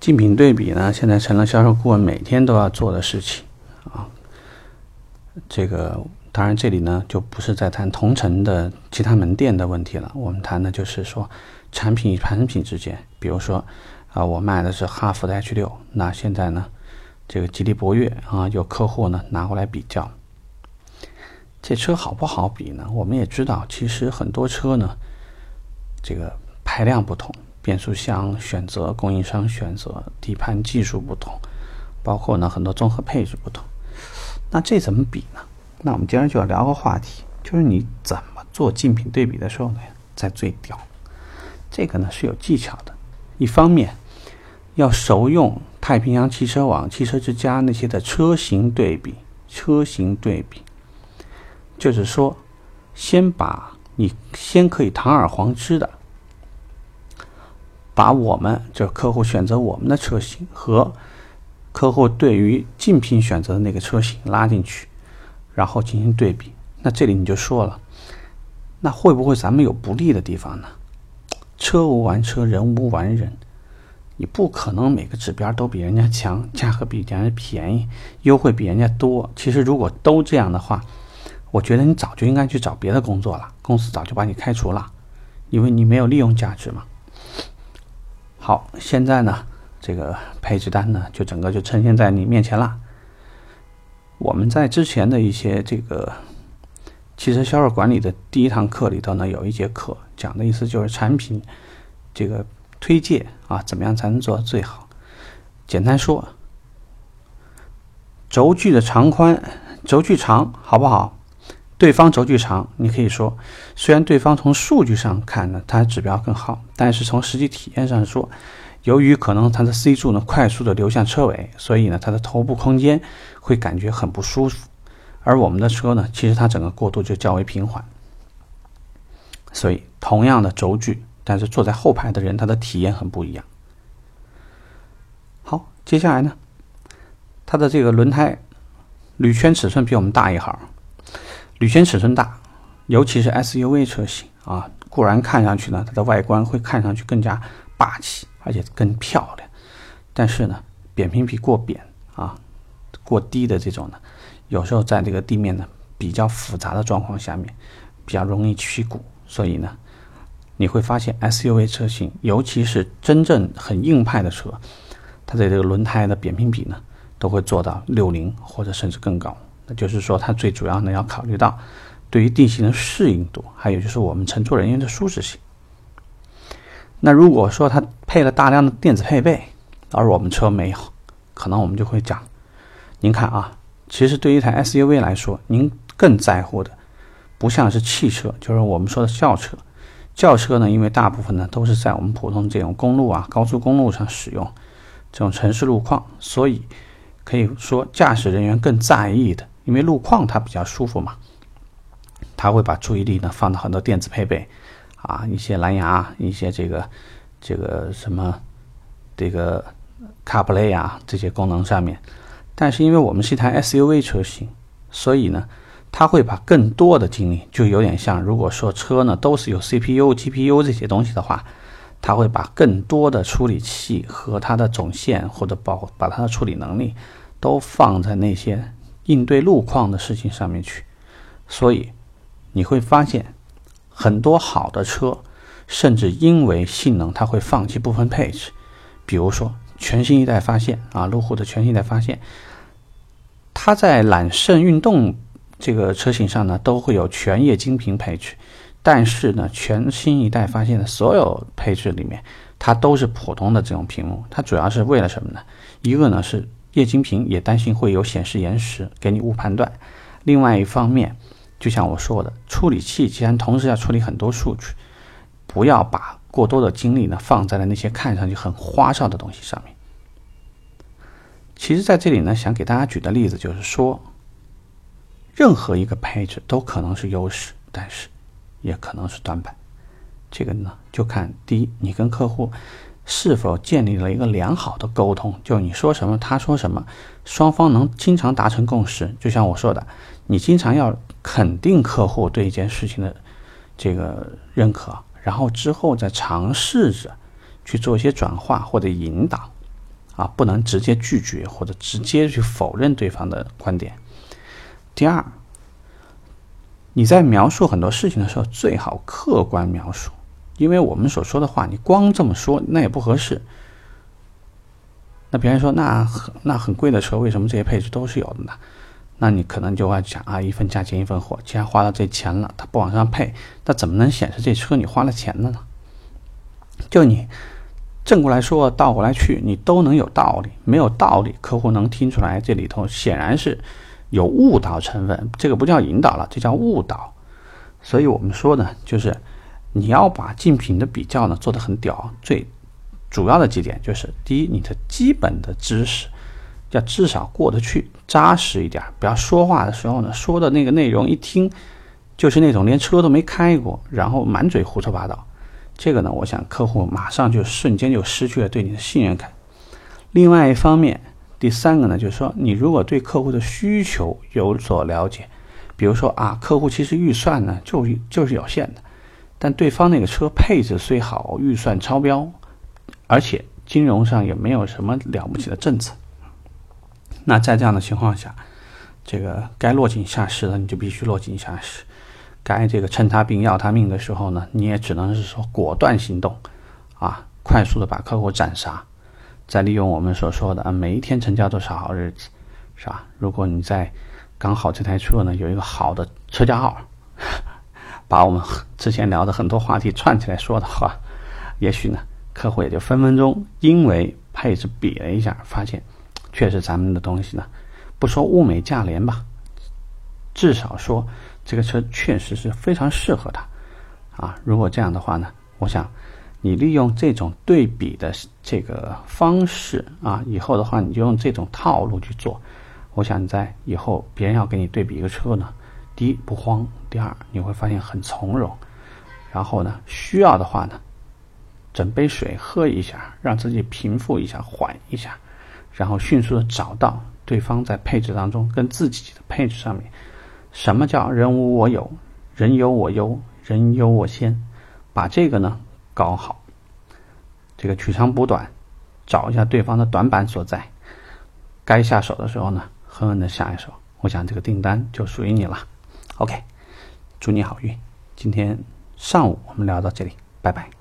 竞品对比呢，现在成了销售顾问每天都要做的事情啊。这个当然，这里呢就不是在谈同城的其他门店的问题了，我们谈的就是说产品与产品之间，比如说啊，我卖的是哈弗的 H 六，那现在呢，这个吉利博越啊，有客户呢拿过来比较，这车好不好比呢？我们也知道，其实很多车呢，这个排量不同。变速箱选择、供应商选择、底盘技术不同，包括呢很多综合配置不同，那这怎么比呢？那我们今天就要聊个话题，就是你怎么做竞品对比的时候呢，才最屌？这个呢是有技巧的。一方面要熟用太平洋汽车网、汽车之家那些的车型对比，车型对比，就是说，先把你先可以堂而皇之的。把我们这客户选择我们的车型和客户对于竞品选择的那个车型拉进去，然后进行对比。那这里你就说了，那会不会咱们有不利的地方呢？车无完车，人无完人，你不可能每个指标都比人家强，价格比人家便宜，优惠比人家多。其实如果都这样的话，我觉得你早就应该去找别的工作了，公司早就把你开除了，因为你没有利用价值嘛。好，现在呢，这个配置单呢，就整个就呈现在你面前了。我们在之前的一些这个汽车销售管理的第一堂课里头呢，有一节课讲的意思就是产品这个推介啊，怎么样才能做到最好？简单说，轴距的长宽，轴距长好不好？对方轴距长，你可以说，虽然对方从数据上看呢，它指标更好，但是从实际体验上说，由于可能它的 C 柱呢快速的流向车尾，所以呢它的头部空间会感觉很不舒服。而我们的车呢，其实它整个过渡就较为平缓，所以同样的轴距，但是坐在后排的人他的体验很不一样。好，接下来呢，它的这个轮胎铝圈尺寸比我们大一号。铝圈尺寸大，尤其是 SUV 车型啊，固然看上去呢，它的外观会看上去更加霸气，而且更漂亮。但是呢，扁平比过扁啊，过低的这种呢，有时候在这个地面呢比较复杂的状况下面，比较容易曲骨。所以呢，你会发现 SUV 车型，尤其是真正很硬派的车，它的这个轮胎的扁平比呢，都会做到六零或者甚至更高。那就是说，它最主要呢要考虑到对于地形的适应度，还有就是我们乘坐人员的舒适性。那如果说它配了大量的电子配备，而我们车没有，可能我们就会讲：您看啊，其实对于一台 SUV 来说，您更在乎的不像是汽车，就是我们说的轿车。轿车呢，因为大部分呢都是在我们普通这种公路啊、高速公路上使用这种城市路况，所以可以说驾驶人员更在意的。因为路况它比较舒服嘛，他会把注意力呢放到很多电子配备，啊，一些蓝牙，一些这个这个什么这个 CarPlay 啊这些功能上面。但是因为我们是一台 SUV 车型，所以呢，他会把更多的精力，就有点像如果说车呢都是有 CPU、GPU 这些东西的话，他会把更多的处理器和它的总线或者包把它的处理能力都放在那些。应对路况的事情上面去，所以你会发现很多好的车，甚至因为性能，它会放弃部分配置。比如说全新一代发现啊，路虎的全新一代发现，它在揽胜运动这个车型上呢，都会有全液晶屏配置，但是呢，全新一代发现的所有配置里面，它都是普通的这种屏幕。它主要是为了什么呢？一个呢是。液晶屏也担心会有显示延时，给你误判断。另外一方面，就像我说的，处理器既然同时要处理很多数据，不要把过多的精力呢放在了那些看上去很花哨的东西上面。其实，在这里呢，想给大家举的例子就是说，任何一个配置都可能是优势，但是也可能是短板。这个呢，就看第一，你跟客户。是否建立了一个良好的沟通？就你说什么，他说什么，双方能经常达成共识。就像我说的，你经常要肯定客户对一件事情的这个认可，然后之后再尝试着去做一些转化或者引导。啊，不能直接拒绝或者直接去否认对方的观点。第二，你在描述很多事情的时候，最好客观描述，因为我们所说的话，你光这么说那也不合适。那别人说，那很那很贵的车，为什么这些配置都是有的呢？那你可能就会讲啊，一分价钱一分货，既然花了这钱了，他不往上配，那怎么能显示这车你花了钱了呢？就你正过来说，倒过来去，你都能有道理，没有道理，客户能听出来，这里头显然是有误导成分，这个不叫引导了，这叫误导。所以我们说呢，就是你要把竞品的比较呢做得很屌，最主要的几点就是：第一，你的基本的知识。要至少过得去，扎实一点。不要说话的时候呢，说的那个内容一听，就是那种连车都没开过，然后满嘴胡说八道。这个呢，我想客户马上就瞬间就失去了对你的信任感。另外一方面，第三个呢，就是说，你如果对客户的需求有所了解，比如说啊，客户其实预算呢就就是有限的，但对方那个车配置虽好，预算超标，而且金融上也没有什么了不起的政策。那在这样的情况下，这个该落井下石的你就必须落井下石，该这个趁他病要他命的时候呢，你也只能是说果断行动，啊，快速的把客户斩杀，再利用我们所说的啊，每一天成交多少好日子，是吧？如果你在刚好这台车呢有一个好的车架号，把我们之前聊的很多话题串起来说的话，也许呢客户也就分分钟因为配置比了一下，发现。确实，咱们的东西呢，不说物美价廉吧，至少说这个车确实是非常适合他，啊，如果这样的话呢，我想你利用这种对比的这个方式啊，以后的话你就用这种套路去做，我想在以后别人要给你对比一个车呢，第一不慌，第二你会发现很从容，然后呢，需要的话呢，整杯水喝一下，让自己平复一下，缓一下。然后迅速的找到对方在配置当中跟自己的配置上面，什么叫人无我有，人有我优，人优我先，把这个呢搞好，这个取长补短，找一下对方的短板所在，该下手的时候呢，狠狠的下一手，我想这个订单就属于你了。OK，祝你好运。今天上午我们聊到这里，拜拜。